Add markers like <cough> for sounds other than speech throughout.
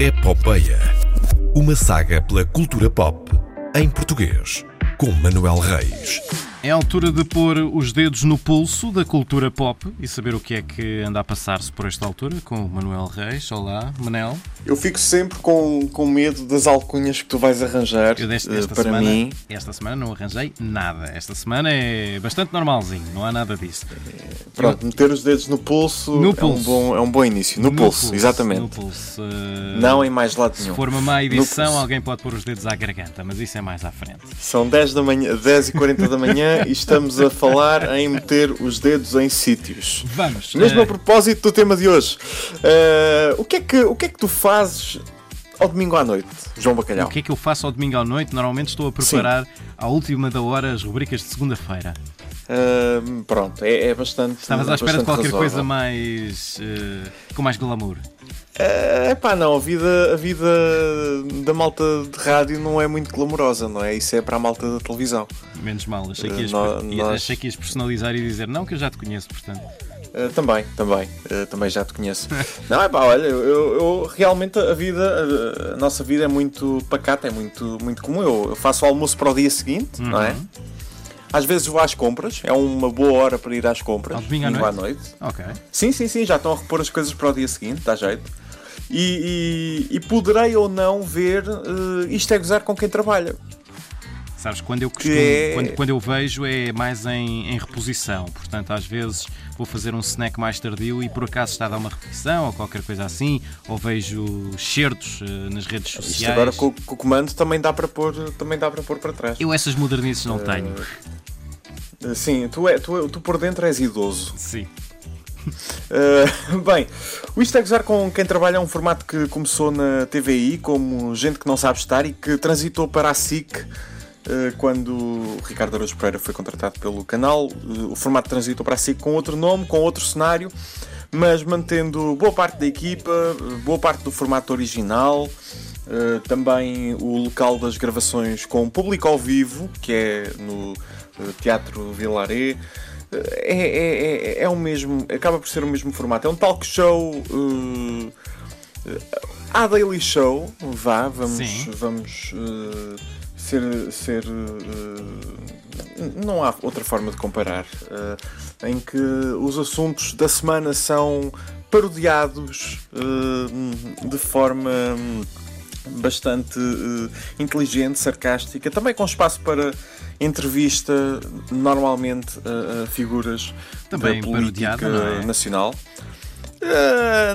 Epopeia. Uma saga pela cultura pop em português, com Manuel Reis. É a altura de pôr os dedos no pulso da cultura pop e saber o que é que anda a passar-se por esta altura com o Manuel Reis. Olá, Manel. Eu fico sempre com, com medo das alcunhas que tu vais arranjar Eu deste, eh, esta para semana, mim. Esta semana não arranjei nada. Esta semana é bastante normalzinho, não há nada disso. Pronto, meter os dedos no pulso, No é, Um pulso. bom, é um bom início. No, pulso, exatamente. No pulso. eh, Não em mais lado Se nenhum. for uma má edição, pulso. alguém pode pôr os dedos à garganta, mas isso é mais à frente. São 10, da manhã, 10 e 40 da manhã <laughs> e estamos a falar em meter os dedos em sítios. Vamos. Mesmo eh, a propósito do tema de hoje, eh, o, que é que, o que é que tu fazes ao domingo à noite, João Bacalhau? O que é que eu faço ao domingo à noite? Normalmente estou a preparar à última da hora as rubricas de segunda-feira. Eh, pronto, é, é bastante. Estavas à espera de qualquer coisa mais. eh, com mais glamour. É pá, não, a vida, a vida da malta de rádio não é muito glamourosa, não é? Isso é para a malta da televisão. Menos mal, achei que, ias, Eh, nó- ia- nós- achei que ias personalizar e dizer não, que eu já te conheço, portanto. Uh, também, também, uh, também já te conheço. <laughs> não, é pá, olha, eu, eu- realmente a vida, a, nossa vida é muito pacata, é muito, muito comum. Eu, eu faço o almoço para o dia seguinte, não é? Às vezes vou às compras, é uma boa hora para ir às compras. Ao domingo à noite? Ok. Sim, sim, sim, já estão a repor as coisas para o dia seguinte, dá jeito. E, e- e poderei ou não ver uh, isto é gozar com quem trabalha. Sabes, quando eu costumo, é- quando, quando eu vejo é mais em, em reposição. Portanto, às vezes vou fazer um snack mais tardio e por acaso está a dar uma repetição ou qualquer coisa assim, ou vejo certos eh, nas redes Isto sociais. agora com, com o comando também dá para pôr, também dá para pôr para trás. Eu essas modernices não tenho. Uh, Sim, tu, é, tu, tu por dentro és idoso. Sim. Uh, <laughs> bem, o Isto é Gozar com quem trabalha é um formato que começou na TVI como gente que não sabe estar e que transitou para a SIC quando o Ricardo Araújo Pereira foi contratado pelo canal. Uh, o formato transitou para a SIC com outro nome, com outro cenário, mas mantendo boa parte da equipa, uh, boa parte do formato original. também o local das gravações com público ao vivo, que é no Teatro Vilaré. É, é, é, é o mesmo, acaba por ser o mesmo formato. É um talk show. Uh, à Daily Show, vá, vamos, Sim. vamos uh, ser. ser uh, não há outra forma de comparar. uh, em que os assuntos da semana são parodiados uh, de forma. bastante inteligente, sarcástica, também com espaço para entrevista, normalmente a, figuras Também da política é? nacional. Uh,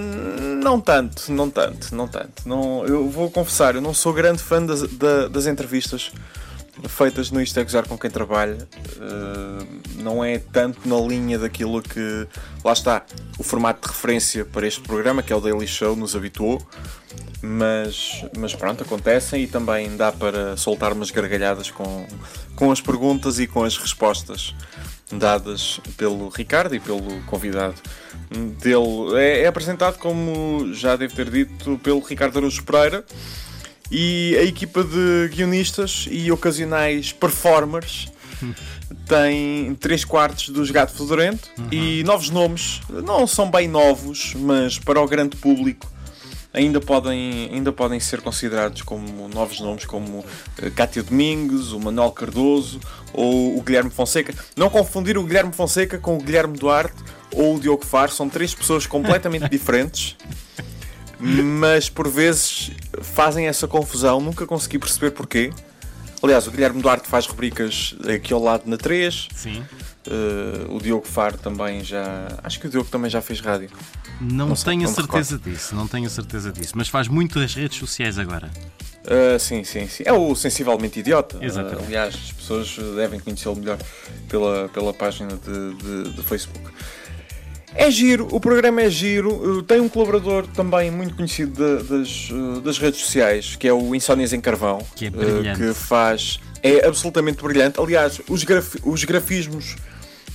não tanto, não tanto, não tanto. Não, eu vou confessar, eu não sou grande fã das, da- das entrevistas feitas no Isto é com quem trabalha. Uh, não é tanto na linha daquilo que. Lá está, o formato de referência para este programa, que é o Daily Show, nos habituou. Mas, mas pronto, acontecem e também dá para soltar umas gargalhadas com, com as perguntas e com as respostas dadas pelo Ricardo e pelo convidado dele. É, é apresentado, como já devo ter dito, pelo Ricardo Araújo Pereira e a equipa de guionistas e ocasionais performers <laughs> tem 3 quartos dos Gato Fedorento e novos nomes. Não são bem novos, mas para o grande público ainda podem, ainda podem ser considerados como novos nomes, como eh, Cátia Domingos, o Manuel Cardoso ou o Guilherme Fonseca. Não confundir o Guilherme Fonseca com o Guilherme Duarte ou o Diogo Faro, são três pessoas completamente <laughs> diferentes. Mas por vezes fazem essa confusão, nunca consegui perceber porquê. Aliás, o Guilherme Duarte faz rubricas aqui ao lado na 3. Sim. eh, o Diogo Faro também já. Acho que o Diogo também já fez rádio. Não, Não tenho a certeza disso, não tenho a certeza disso, mas faz muito das redes sociais agora. Uh, sim, sim, sim. É o sensivelmente idiota. Exatamente. Uh, aliás, as pessoas devem conhecê-lo melhor pela, pela página de, de, de Facebook. É giro, o programa é giro. Uh, tem um colaborador também muito conhecido da- das, uh, das redes sociais, que é o Insónias em Carvão, Que é brilhante. que faz. É absolutamente brilhante. Aliás, os, graf- os grafismos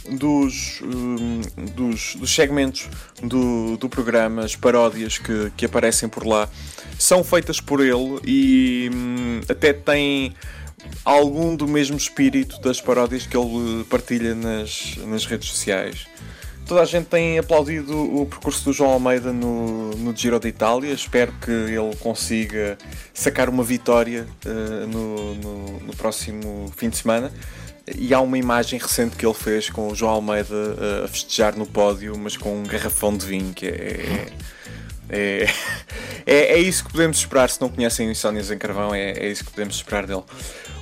dos, hum, dos, dos segmentos do, do programa, as paródias que, que aparecem por lá, são feitas por ele e hum, até têm algum do mesmo espírito das paródias que ele partilha nas, nas redes sociais. toda a gente tem aplaudido o percurso do João Almeida no, no Giro de Itália. Espero que ele consiga sacar uma vitória uh, no, no, no, próximo fim de semana. E há uma imagem recente que ele fez com o João Almeida uh, a festejar no pódio, mas com um garrafão de vinho, que é, é, é, é isso que podemos esperar. Se não conhecem o Insónias em Carvão, é, é isso que podemos esperar dele.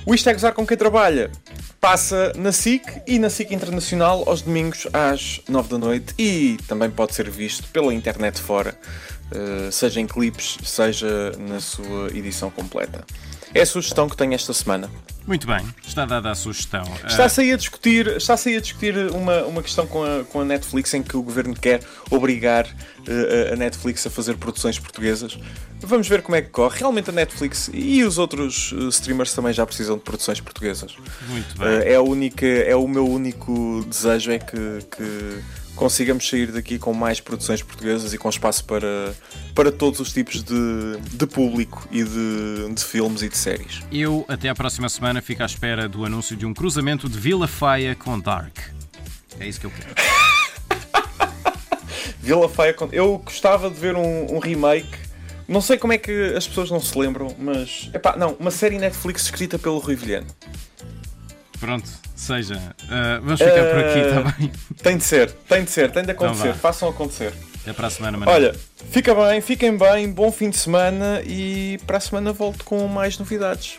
O Isto é Gozar com quem trabalha passa na SIC e na SIC Internacional aos domingos às 9 da noite e também pode ser visto pela internet fora, eh, seja em clipes, seja na sua edição completa. É a sugestão que tenho esta semana. Muito bem, está dada a sugestão. Está-se aí a discutir, está a, discutir uma, uma questão com a, com a Netflix em que o governo quer obrigar uh, a Netflix a fazer produções portuguesas. Vamos ver como é que corre. Realmente a Netflix e os outros uh, streamers também já precisam de produções portuguesas. Muito bem. Uh, é, a única, é o meu único desejo é que, que consigamos sair daqui com mais produções portuguesas e com espaço para, para todos os tipos de, de público e de, de filmes e de séries. Eu, até à próxima semana, fico à espera do anúncio de um cruzamento de Vila Faia com Dark. É isso que eu quero. <laughs> Vila Faia com... Eu gostava de ver um, um remake. Não sei como é que as pessoas não se lembram, mas. Epá, não, uma série Netflix escrita pelo Rui Vilhano. Pronto, seja, uh, vamos ficar uh, por aqui, está eh, bem? Tem de ser, tem de ser, tem de acontecer, então façam acontecer. Até para a semana, Manuel. Olha, fica bem, fiquem bem, bom fim de semana e para a semana volto com mais novidades.